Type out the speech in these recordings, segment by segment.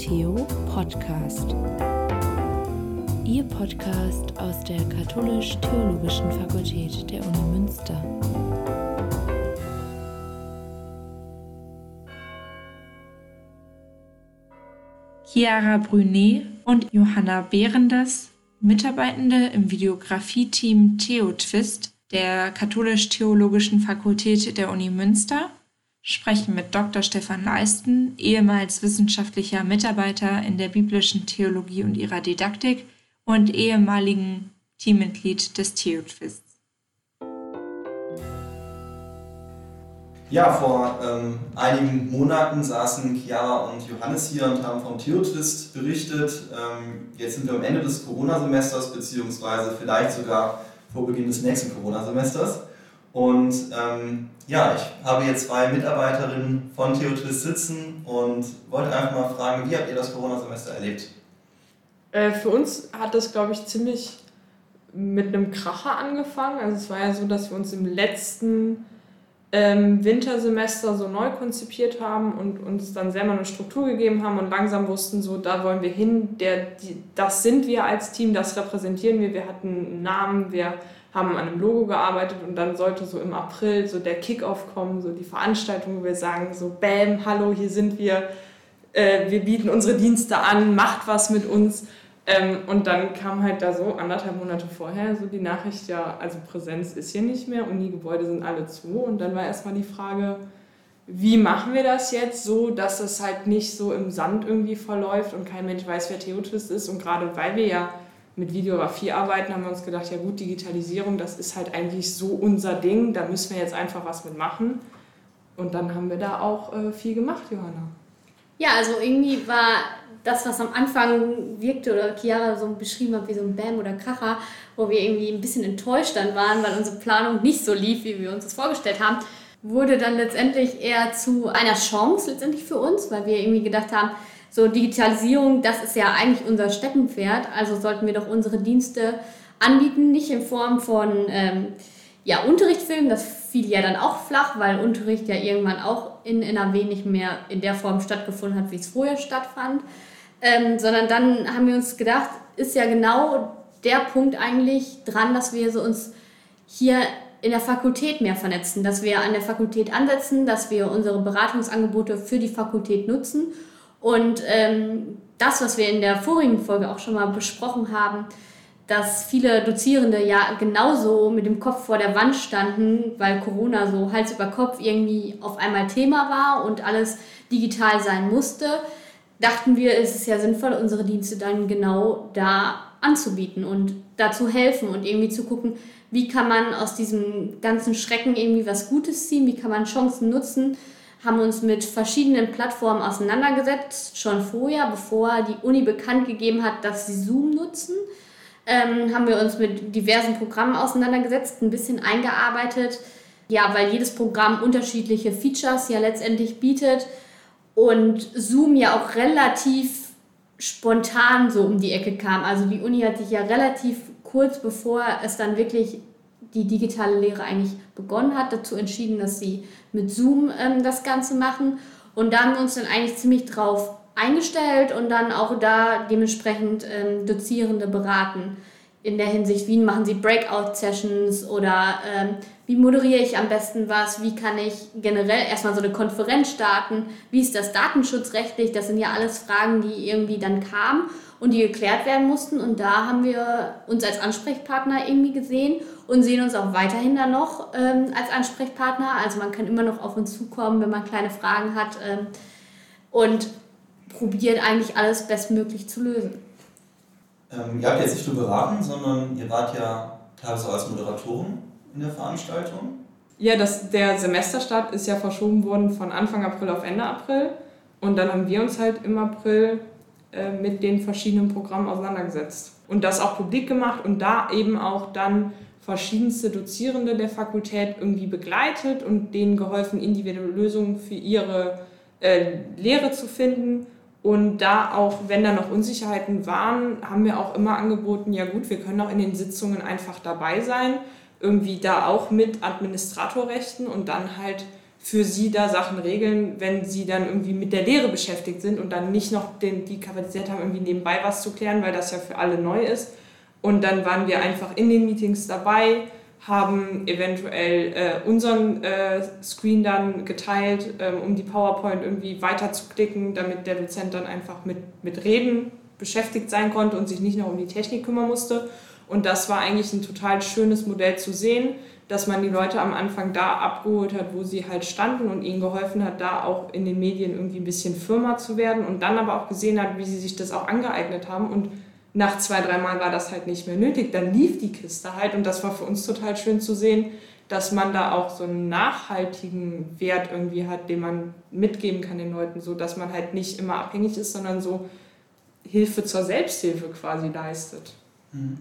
Theo Podcast. Ihr Podcast aus der Katholisch-Theologischen Fakultät der Uni Münster. Chiara Brunet und Johanna Behrendes, Mitarbeitende im Videografie-Team Theo Twist der Katholisch-Theologischen Fakultät der Uni Münster sprechen mit Dr. Stefan Leisten, ehemals wissenschaftlicher Mitarbeiter in der biblischen Theologie und ihrer Didaktik und ehemaligen Teammitglied des Theotwists. Ja, vor ähm, einigen Monaten saßen Chiara und Johannes hier und haben vom Theotwist berichtet. Ähm, jetzt sind wir am Ende des Corona-Semesters, beziehungsweise vielleicht sogar vor Beginn des nächsten Corona-Semesters. Und ähm, ja, ich habe hier zwei Mitarbeiterinnen von Theotwist sitzen und wollte einfach mal fragen, wie habt ihr das Corona-Semester erlebt? Äh, für uns hat das, glaube ich, ziemlich mit einem Kracher angefangen. Also es war ja so, dass wir uns im letzten ähm, Wintersemester so neu konzipiert haben und uns dann selber eine Struktur gegeben haben und langsam wussten, so da wollen wir hin, der, die, das sind wir als Team, das repräsentieren wir, wir hatten einen Namen, wir haben an einem Logo gearbeitet und dann sollte so im April so der Kickoff kommen, so die Veranstaltung, wo wir sagen, so Bam, hallo, hier sind wir, äh, wir bieten unsere Dienste an, macht was mit uns. Ähm, und dann kam halt da so anderthalb Monate vorher so die Nachricht, ja, also Präsenz ist hier nicht mehr, Uni-Gebäude sind alle zu. Und dann war erstmal die Frage, wie machen wir das jetzt so, dass es halt nicht so im Sand irgendwie verläuft und kein Mensch weiß, wer Theotwist ist. Und gerade weil wir ja mit Videografie arbeiten, haben wir uns gedacht, ja gut, Digitalisierung, das ist halt eigentlich so unser Ding, da müssen wir jetzt einfach was mit machen. Und dann haben wir da auch äh, viel gemacht, Johanna. Ja, also irgendwie war das, was am Anfang wirkte oder Chiara so beschrieben hat wie so ein Bam oder Kracher, wo wir irgendwie ein bisschen enttäuscht dann waren, weil unsere Planung nicht so lief, wie wir uns das vorgestellt haben, wurde dann letztendlich eher zu einer Chance letztendlich für uns, weil wir irgendwie gedacht haben, so Digitalisierung, das ist ja eigentlich unser Steckenpferd, also sollten wir doch unsere Dienste anbieten, nicht in Form von ähm, ja, Unterrichtsfilmen, das fiel ja dann auch flach, weil Unterricht ja irgendwann auch in NRW nicht mehr in der Form stattgefunden hat, wie es vorher stattfand, ähm, sondern dann haben wir uns gedacht, ist ja genau der Punkt eigentlich dran, dass wir so uns hier in der Fakultät mehr vernetzen, dass wir an der Fakultät ansetzen, dass wir unsere Beratungsangebote für die Fakultät nutzen und ähm, das, was wir in der vorigen Folge auch schon mal besprochen haben, dass viele Dozierende ja genauso mit dem Kopf vor der Wand standen, weil Corona so Hals über Kopf irgendwie auf einmal Thema war und alles digital sein musste, dachten wir, es ist ja sinnvoll, unsere Dienste dann genau da anzubieten und dazu helfen und irgendwie zu gucken, wie kann man aus diesem ganzen Schrecken irgendwie was Gutes ziehen, wie kann man Chancen nutzen haben uns mit verschiedenen Plattformen auseinandergesetzt, schon vorher, bevor die Uni bekannt gegeben hat, dass sie Zoom nutzen. Ähm, haben wir uns mit diversen Programmen auseinandergesetzt, ein bisschen eingearbeitet. Ja, weil jedes Programm unterschiedliche Features ja letztendlich bietet und Zoom ja auch relativ spontan so um die Ecke kam. Also die Uni hat sich ja relativ kurz bevor es dann wirklich die digitale Lehre eigentlich begonnen hat, dazu entschieden, dass sie mit Zoom ähm, das Ganze machen. Und da haben wir uns dann eigentlich ziemlich drauf eingestellt und dann auch da dementsprechend ähm, Dozierende beraten in der Hinsicht, wie machen sie Breakout-Sessions oder ähm, wie moderiere ich am besten was, wie kann ich generell erstmal so eine Konferenz starten, wie ist das datenschutzrechtlich, das sind ja alles Fragen, die irgendwie dann kamen und die geklärt werden mussten und da haben wir uns als Ansprechpartner irgendwie gesehen und sehen uns auch weiterhin dann noch ähm, als Ansprechpartner. Also man kann immer noch auf uns zukommen, wenn man kleine Fragen hat ähm, und probiert eigentlich alles bestmöglich zu lösen. Ähm, ihr habt jetzt nicht nur beraten, sondern ihr wart ja teilweise als Moderatoren in der Veranstaltung. Ja, das, der Semesterstart ist ja verschoben worden von Anfang April auf Ende April. Und dann haben wir uns halt im April äh, mit den verschiedenen Programmen auseinandergesetzt. Und das auch publik gemacht und da eben auch dann verschiedenste Dozierende der Fakultät irgendwie begleitet und denen geholfen, individuelle Lösungen für ihre äh, Lehre zu finden. Und da auch, wenn da noch Unsicherheiten waren, haben wir auch immer angeboten, ja gut, wir können auch in den Sitzungen einfach dabei sein, irgendwie da auch mit Administratorrechten und dann halt für sie da Sachen regeln, wenn sie dann irgendwie mit der Lehre beschäftigt sind und dann nicht noch den, die Kapazität haben, irgendwie nebenbei was zu klären, weil das ja für alle neu ist. Und dann waren wir einfach in den Meetings dabei, haben eventuell äh, unseren äh, Screen dann geteilt, ähm, um die PowerPoint irgendwie weiter zu klicken, damit der Dozent dann einfach mit, mit Reden beschäftigt sein konnte und sich nicht noch um die Technik kümmern musste. Und das war eigentlich ein total schönes Modell zu sehen, dass man die Leute am Anfang da abgeholt hat, wo sie halt standen und ihnen geholfen hat, da auch in den Medien irgendwie ein bisschen firmer zu werden und dann aber auch gesehen hat, wie sie sich das auch angeeignet haben und nach zwei, dreimal war das halt nicht mehr nötig. Dann lief die Kiste halt und das war für uns total schön zu sehen, dass man da auch so einen nachhaltigen Wert irgendwie hat, den man mitgeben kann den Leuten, so dass man halt nicht immer abhängig ist, sondern so Hilfe zur Selbsthilfe quasi leistet. Mhm.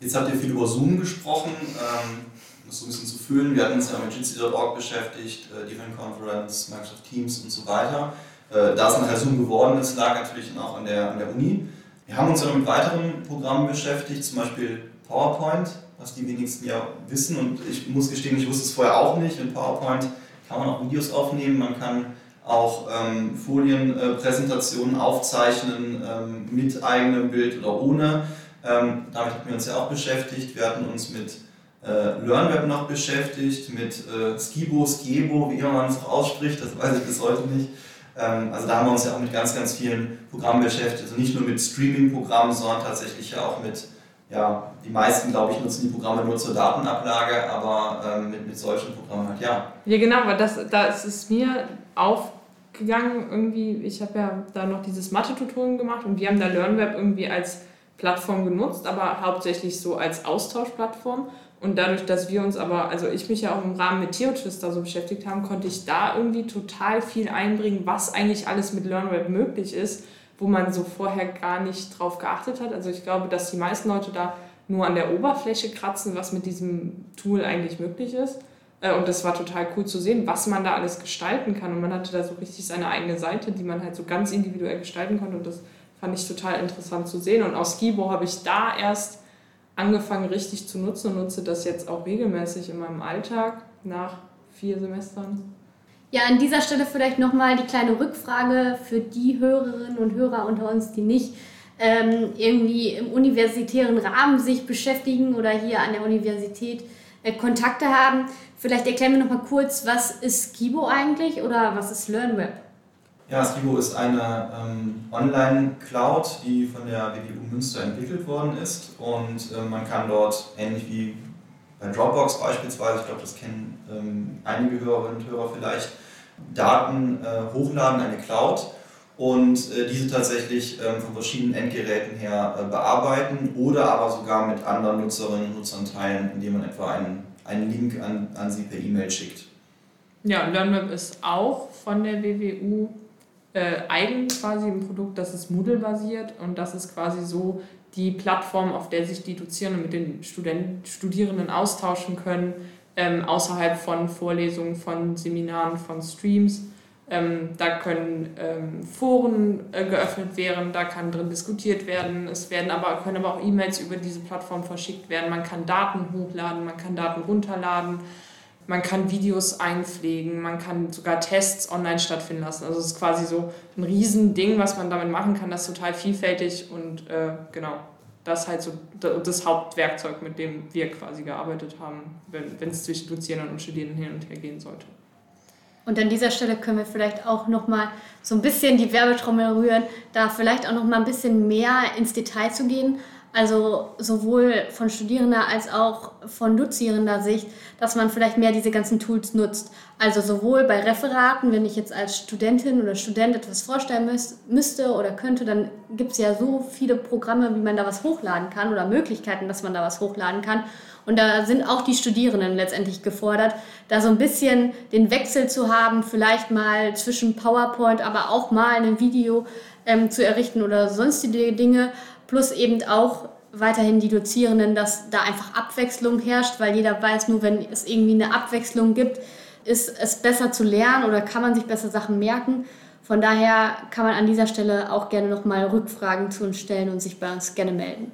Jetzt habt ihr viel über Zoom gesprochen, ähm, um das so ein bisschen zu fühlen. Wir hatten uns ja mit Jitsi.org beschäftigt, äh, Different Conference, Microsoft Teams und so weiter. Äh, da es nachher Zoom geworden ist, lag natürlich auch an der, an der Uni. Wir haben uns noch mit weiteren Programmen beschäftigt, zum Beispiel PowerPoint, was die wenigsten ja wissen. Und ich muss gestehen, ich wusste es vorher auch nicht. In PowerPoint kann man auch Videos aufnehmen, man kann auch ähm, Folienpräsentationen äh, aufzeichnen ähm, mit eigenem Bild oder ohne. Ähm, damit hatten wir uns ja auch beschäftigt. Wir hatten uns mit äh, LearnWeb noch beschäftigt, mit äh, Skibo, Skiebo, wie immer man es auch ausspricht, das weiß ich bis heute nicht. Ähm, also da haben wir uns ja auch mit ganz, ganz vielen Programmen beschäftigt. Also nicht nur mit Streaming-Programmen, sondern tatsächlich ja auch mit, ja, die meisten, glaube ich, nutzen die Programme nur zur Datenablage, aber ähm, mit, mit solchen Programmen halt ja. Ja, genau, aber das, das ist mir aufgegangen irgendwie. Ich habe ja da noch dieses Mathe-Tutorial gemacht und wir haben da LearnWeb irgendwie als Plattform genutzt, aber hauptsächlich so als Austauschplattform. Und dadurch, dass wir uns aber, also ich mich ja auch im Rahmen mit Theotwister so beschäftigt haben, konnte ich da irgendwie total viel einbringen, was eigentlich alles mit LearnWeb möglich ist, wo man so vorher gar nicht drauf geachtet hat. Also ich glaube, dass die meisten Leute da nur an der Oberfläche kratzen, was mit diesem Tool eigentlich möglich ist. Äh, und das war total cool zu sehen, was man da alles gestalten kann. Und man hatte da so richtig seine eigene Seite, die man halt so ganz individuell gestalten konnte. Und das fand ich total interessant zu sehen. Und aus Skibo habe ich da erst angefangen richtig zu nutzen und nutze das jetzt auch regelmäßig in meinem Alltag nach vier Semestern. Ja, an dieser Stelle vielleicht nochmal die kleine Rückfrage für die Hörerinnen und Hörer unter uns, die nicht ähm, irgendwie im universitären Rahmen sich beschäftigen oder hier an der Universität äh, Kontakte haben. Vielleicht erklären wir nochmal kurz, was ist Skibo eigentlich oder was ist LearnWeb? Ja, Skibo ist eine ähm, Online-Cloud, die von der WGU Münster entwickelt worden ist und äh, man kann dort ähnlich wie bei Dropbox beispielsweise, ich glaube, das kennen ähm, einige Hörerinnen und Hörer vielleicht, Daten äh, hochladen, eine Cloud und äh, diese tatsächlich ähm, von verschiedenen Endgeräten her äh, bearbeiten oder aber sogar mit anderen Nutzerinnen und Nutzern teilen, indem man etwa einen, einen Link an, an sie per E-Mail schickt. Ja, LearnWeb ist auch von der WWU äh, eigen quasi ein Produkt, das ist Moodle-basiert und das ist quasi so die Plattform, auf der sich die Dozierenden mit den Student Studierenden austauschen können, ähm, außerhalb von Vorlesungen, von Seminaren, von Streams. Ähm, da können ähm, Foren äh, geöffnet werden, da kann drin diskutiert werden. Es werden aber, können aber auch E-Mails über diese Plattform verschickt werden. Man kann Daten hochladen, man kann Daten runterladen. Man kann Videos einpflegen, man kann sogar Tests online stattfinden lassen. Also es ist quasi so ein Riesending, was man damit machen kann. Das ist total vielfältig und äh, genau, das ist halt so das Hauptwerkzeug, mit dem wir quasi gearbeitet haben, wenn es zwischen Dozierenden und Studierenden hin und her gehen sollte. Und an dieser Stelle können wir vielleicht auch noch mal so ein bisschen die Werbetrommel rühren, da vielleicht auch noch mal ein bisschen mehr ins Detail zu gehen. Also sowohl von Studierender als auch von dozierender Sicht, dass man vielleicht mehr diese ganzen Tools nutzt. Also sowohl bei Referaten, wenn ich jetzt als Studentin oder Student etwas vorstellen müsste oder könnte, dann gibt es ja so viele Programme, wie man da was hochladen kann oder Möglichkeiten, dass man da was hochladen kann. Und da sind auch die Studierenden letztendlich gefordert, da so ein bisschen den Wechsel zu haben, vielleicht mal zwischen PowerPoint, aber auch mal ein Video ähm, zu errichten oder sonstige Dinge plus eben auch weiterhin die Dozierenden, dass da einfach Abwechslung herrscht, weil jeder weiß, nur wenn es irgendwie eine Abwechslung gibt, ist es besser zu lernen oder kann man sich besser Sachen merken. Von daher kann man an dieser Stelle auch gerne nochmal Rückfragen zu uns stellen und sich bei uns gerne melden.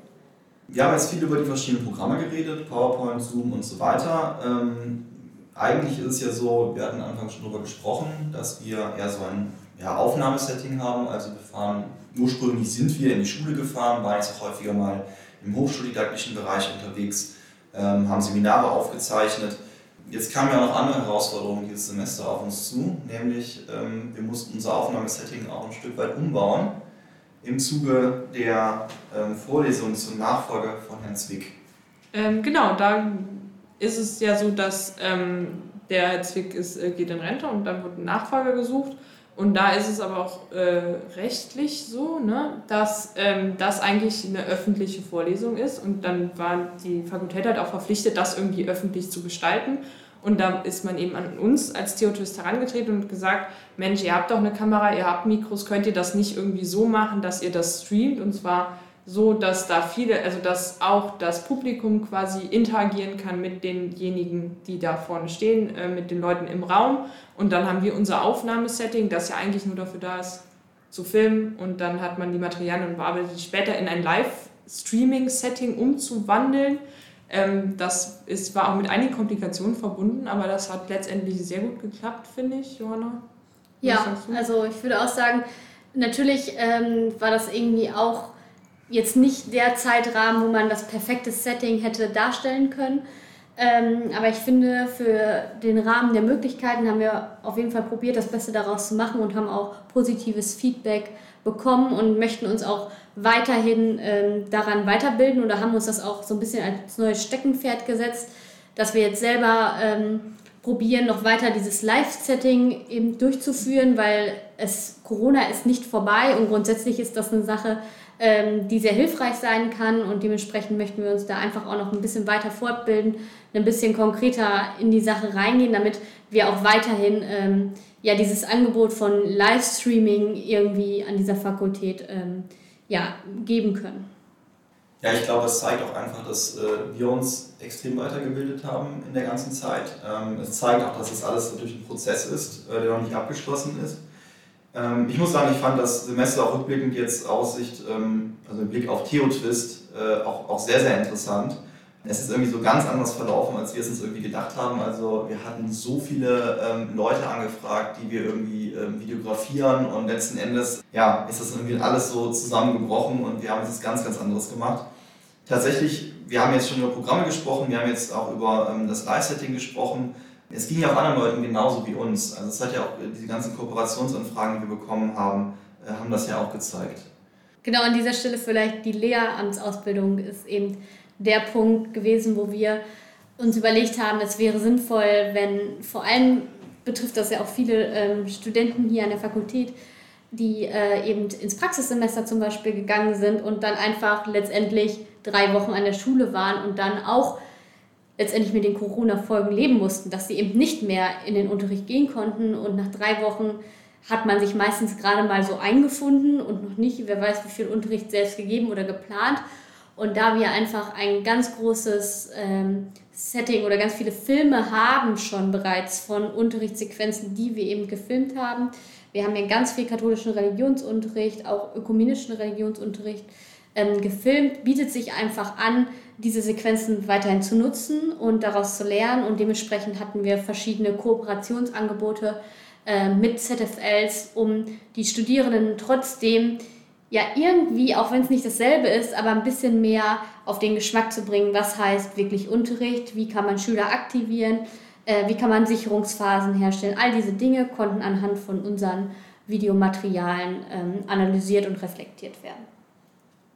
Wir haben jetzt viel über die verschiedenen Programme geredet, PowerPoint, Zoom und so weiter. Ähm, eigentlich ist es ja so, wir hatten anfangs schon darüber gesprochen, dass wir eher so ein ja, Aufnahmesetting haben. Also wir fahren, ursprünglich sind wir in die Schule gefahren, waren jetzt auch häufiger mal im hochschuldidaktischen Bereich unterwegs, ähm, haben Seminare aufgezeichnet. Jetzt kamen ja noch andere Herausforderungen dieses Semester auf uns zu, nämlich ähm, wir mussten unser Aufnahmesetting auch ein Stück weit umbauen im Zuge der ähm, Vorlesung zum Nachfolger von Herrn Zwick. Ähm, genau, da ist es ja so, dass ähm, der Herr Zwick ist, äh, geht in Rente und dann wird ein Nachfolger gesucht. Und da ist es aber auch äh, rechtlich so, ne, dass ähm, das eigentlich eine öffentliche Vorlesung ist. Und dann war die Fakultät halt auch verpflichtet, das irgendwie öffentlich zu gestalten. Und da ist man eben an uns als Theotist herangetreten und gesagt, Mensch, ihr habt doch eine Kamera, ihr habt Mikros, könnt ihr das nicht irgendwie so machen, dass ihr das streamt? Und zwar so, dass da viele, also dass auch das Publikum quasi interagieren kann mit denjenigen, die da vorne stehen, äh, mit den Leuten im Raum. Und dann haben wir unser Aufnahmesetting, das ja eigentlich nur dafür da ist, zu filmen. Und dann hat man die Materialien und bearbeitet die später in ein Live-Streaming-Setting umzuwandeln. Ähm, das ist, war auch mit einigen Komplikationen verbunden, aber das hat letztendlich sehr gut geklappt, finde ich, Johanna. Ja, also ich würde auch sagen, natürlich ähm, war das irgendwie auch jetzt nicht der Zeitrahmen, wo man das perfekte Setting hätte darstellen können. Ähm, aber ich finde, für den Rahmen der Möglichkeiten haben wir auf jeden Fall probiert, das Beste daraus zu machen und haben auch positives Feedback bekommen und möchten uns auch weiterhin ähm, daran weiterbilden oder haben uns das auch so ein bisschen als neues Steckenpferd gesetzt, dass wir jetzt selber ähm, probieren, noch weiter dieses Live-Setting eben durchzuführen, weil es Corona ist nicht vorbei und grundsätzlich ist das eine Sache, die sehr hilfreich sein kann und dementsprechend möchten wir uns da einfach auch noch ein bisschen weiter fortbilden, ein bisschen konkreter in die Sache reingehen, damit wir auch weiterhin ähm, ja, dieses Angebot von Livestreaming irgendwie an dieser Fakultät ähm, ja, geben können. Ja, ich glaube, es zeigt auch einfach, dass äh, wir uns extrem weitergebildet haben in der ganzen Zeit. Ähm, es zeigt auch, dass es das alles durch einen Prozess ist, äh, der noch nicht abgeschlossen ist. Ähm, ich muss sagen, ich fand das Semester auch rückblickend jetzt Aussicht, ähm, also im Blick auf Theo-Twist, äh, auch, auch sehr, sehr interessant. Es ist irgendwie so ganz anders verlaufen, als wir es uns irgendwie gedacht haben. Also wir hatten so viele ähm, Leute angefragt, die wir irgendwie ähm, videografieren und letzten Endes ja, ist das irgendwie alles so zusammengebrochen und wir haben jetzt ganz, ganz anderes gemacht. Tatsächlich, wir haben jetzt schon über Programme gesprochen, wir haben jetzt auch über ähm, das Live-Setting gesprochen. Es ging ja auch anderen Leuten genauso wie uns. Also es hat ja auch diese ganzen Kooperationsanfragen, die wir bekommen haben, äh, haben das ja auch gezeigt. Genau an dieser Stelle vielleicht die Lehramtsausbildung ist eben der Punkt gewesen, wo wir uns überlegt haben, es wäre sinnvoll, wenn vor allem betrifft das ja auch viele ähm, Studenten hier an der Fakultät, die äh, eben ins Praxissemester zum Beispiel gegangen sind und dann einfach letztendlich drei Wochen an der Schule waren und dann auch letztendlich mit den Corona-Folgen leben mussten, dass sie eben nicht mehr in den Unterricht gehen konnten und nach drei Wochen hat man sich meistens gerade mal so eingefunden und noch nicht, wer weiß, wie viel Unterricht selbst gegeben oder geplant. Und da wir einfach ein ganz großes ähm, Setting oder ganz viele Filme haben schon bereits von Unterrichtssequenzen, die wir eben gefilmt haben. Wir haben ja ganz viel katholischen Religionsunterricht, auch ökumenischen Religionsunterricht ähm, gefilmt, bietet sich einfach an, diese Sequenzen weiterhin zu nutzen und daraus zu lernen. Und dementsprechend hatten wir verschiedene Kooperationsangebote äh, mit ZFLs, um die Studierenden trotzdem ja irgendwie, auch wenn es nicht dasselbe ist, aber ein bisschen mehr auf den Geschmack zu bringen, was heißt wirklich Unterricht, wie kann man Schüler aktivieren, äh, wie kann man Sicherungsphasen herstellen. All diese Dinge konnten anhand von unseren Videomaterialien ähm, analysiert und reflektiert werden.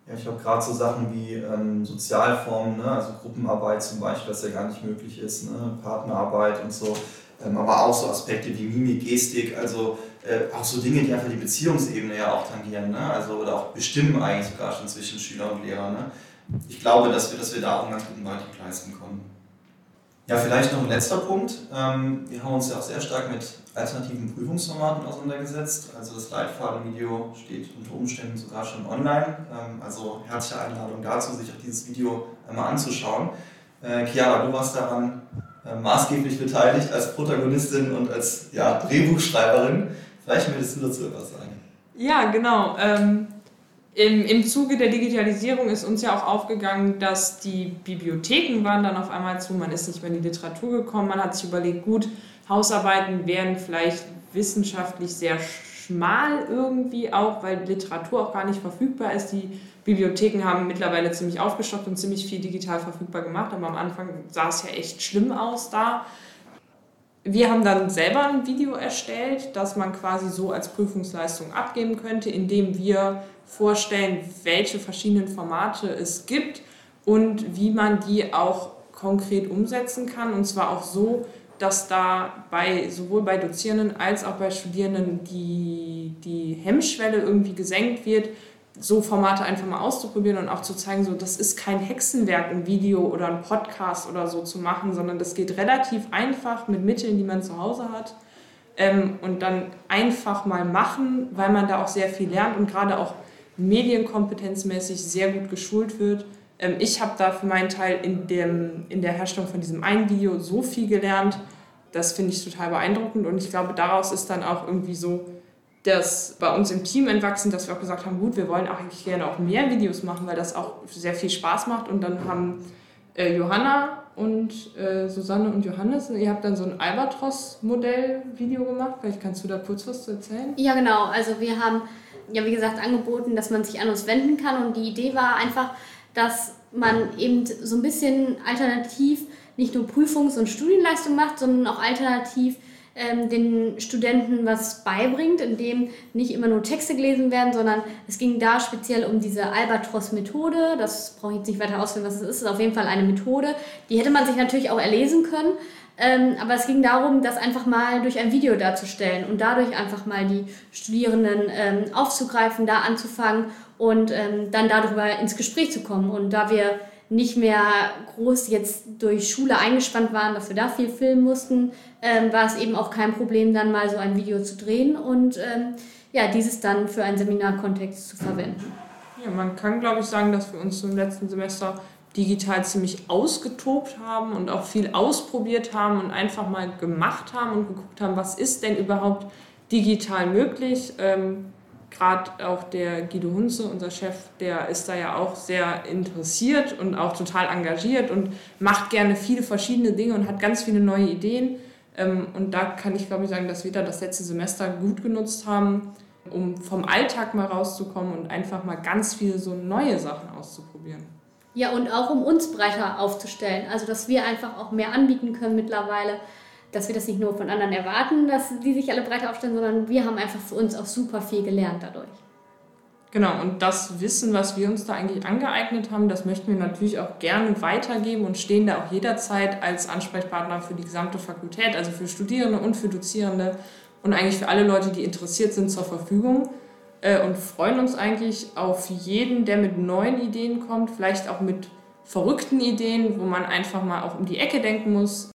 Ja, ich glaube, gerade so Sachen wie ähm, Sozialformen, ne, also Gruppenarbeit zum Beispiel, was ja gar nicht möglich ist, ne, Partnerarbeit und so, ähm, aber auch so Aspekte wie Mimik, Gestik, also äh, auch so Dinge, die einfach die Beziehungsebene ja auch tangieren, ne, also oder auch bestimmen eigentlich sogar schon zwischen Schüler und Lehrer. Ne. Ich glaube, dass wir, dass wir da auch einen ganz guten Beitrag leisten konnten. Ja, vielleicht noch ein letzter Punkt. Ähm, wir haben uns ja auch sehr stark mit alternativen Prüfungsformaten auseinandergesetzt. Also das Leitfadenvideo steht unter Umständen sogar schon online. Ähm, also herzliche Einladung dazu, sich auch dieses Video einmal anzuschauen. Äh, Chiara, du warst daran äh, maßgeblich beteiligt als Protagonistin und als ja, Drehbuchschreiberin. Vielleicht möchtest du dazu etwas sagen. Ja, genau. Ähm, im, im Zuge der Digitalisierung ist uns ja auch aufgegangen, dass die Bibliotheken waren dann auf einmal zu, man ist nicht mehr in die Literatur gekommen, man hat sich überlegt, gut, Hausarbeiten wären vielleicht wissenschaftlich sehr schmal irgendwie auch, weil Literatur auch gar nicht verfügbar ist. Die Bibliotheken haben mittlerweile ziemlich aufgestockt und ziemlich viel digital verfügbar gemacht, aber am Anfang sah es ja echt schlimm aus da. Wir haben dann selber ein Video erstellt, das man quasi so als Prüfungsleistung abgeben könnte, indem wir vorstellen, welche verschiedenen Formate es gibt und wie man die auch konkret umsetzen kann. Und zwar auch so, dass da bei, sowohl bei Dozierenden als auch bei Studierenden die, die Hemmschwelle irgendwie gesenkt wird, so Formate einfach mal auszuprobieren und auch zu zeigen, so das ist kein Hexenwerk, ein Video oder ein Podcast oder so zu machen, sondern das geht relativ einfach mit Mitteln, die man zu Hause hat. Ähm, und dann einfach mal machen, weil man da auch sehr viel lernt und gerade auch medienkompetenzmäßig sehr gut geschult wird. Ähm, ich habe da für meinen Teil in, dem, in der Herstellung von diesem einen Video so viel gelernt, das finde ich total beeindruckend und ich glaube, daraus ist dann auch irgendwie so das bei uns im Team entwachsen, dass wir auch gesagt haben, gut, wir wollen eigentlich gerne auch mehr Videos machen, weil das auch sehr viel Spaß macht. Und dann haben äh, Johanna und äh, Susanne und Johannes, ihr habt dann so ein Albatros-Modell-Video gemacht. Vielleicht kannst du da kurz was zu erzählen? Ja, genau. Also wir haben ja, wie gesagt, angeboten, dass man sich an uns wenden kann. Und die Idee war einfach, dass man eben so ein bisschen alternativ nicht nur Prüfungs- und Studienleistung macht, sondern auch alternativ ähm, den Studenten was beibringt, indem nicht immer nur Texte gelesen werden, sondern es ging da speziell um diese Albatros-Methode. Das brauche ich jetzt nicht weiter ausführen, was es ist. Es ist auf jeden Fall eine Methode. Die hätte man sich natürlich auch erlesen können. Ähm, aber es ging darum, das einfach mal durch ein Video darzustellen und dadurch einfach mal die Studierenden ähm, aufzugreifen, da anzufangen und ähm, dann darüber ins Gespräch zu kommen. Und da wir nicht mehr groß jetzt durch Schule eingespannt waren, dass wir da viel filmen mussten, ähm, war es eben auch kein Problem, dann mal so ein Video zu drehen und ähm, ja, dieses dann für einen Seminarkontext zu verwenden. Ja, man kann, glaube ich, sagen, dass wir uns im letzten Semester digital ziemlich ausgetobt haben und auch viel ausprobiert haben und einfach mal gemacht haben und geguckt haben, was ist denn überhaupt digital möglich. Ähm, Gerade auch der Guido Hunze, unser Chef, der ist da ja auch sehr interessiert und auch total engagiert und macht gerne viele verschiedene Dinge und hat ganz viele neue Ideen. Ähm, und da kann ich, glaube ich, sagen, dass wir da das letzte Semester gut genutzt haben, um vom Alltag mal rauszukommen und einfach mal ganz viele so neue Sachen auszuprobieren. Ja, und auch um uns breiter aufzustellen. Also, dass wir einfach auch mehr anbieten können mittlerweile. Dass wir das nicht nur von anderen erwarten, dass die sich alle breiter aufstellen, sondern wir haben einfach für uns auch super viel gelernt dadurch. Genau, und das Wissen, was wir uns da eigentlich angeeignet haben, das möchten wir natürlich auch gerne weitergeben und stehen da auch jederzeit als Ansprechpartner für die gesamte Fakultät, also für Studierende und für Dozierende und eigentlich für alle Leute, die interessiert sind, zur Verfügung äh, und freuen uns eigentlich auf jeden, der mit neuen Ideen kommt, vielleicht auch mit verrückten Ideen, wo man einfach mal auch um die Ecke denken muss.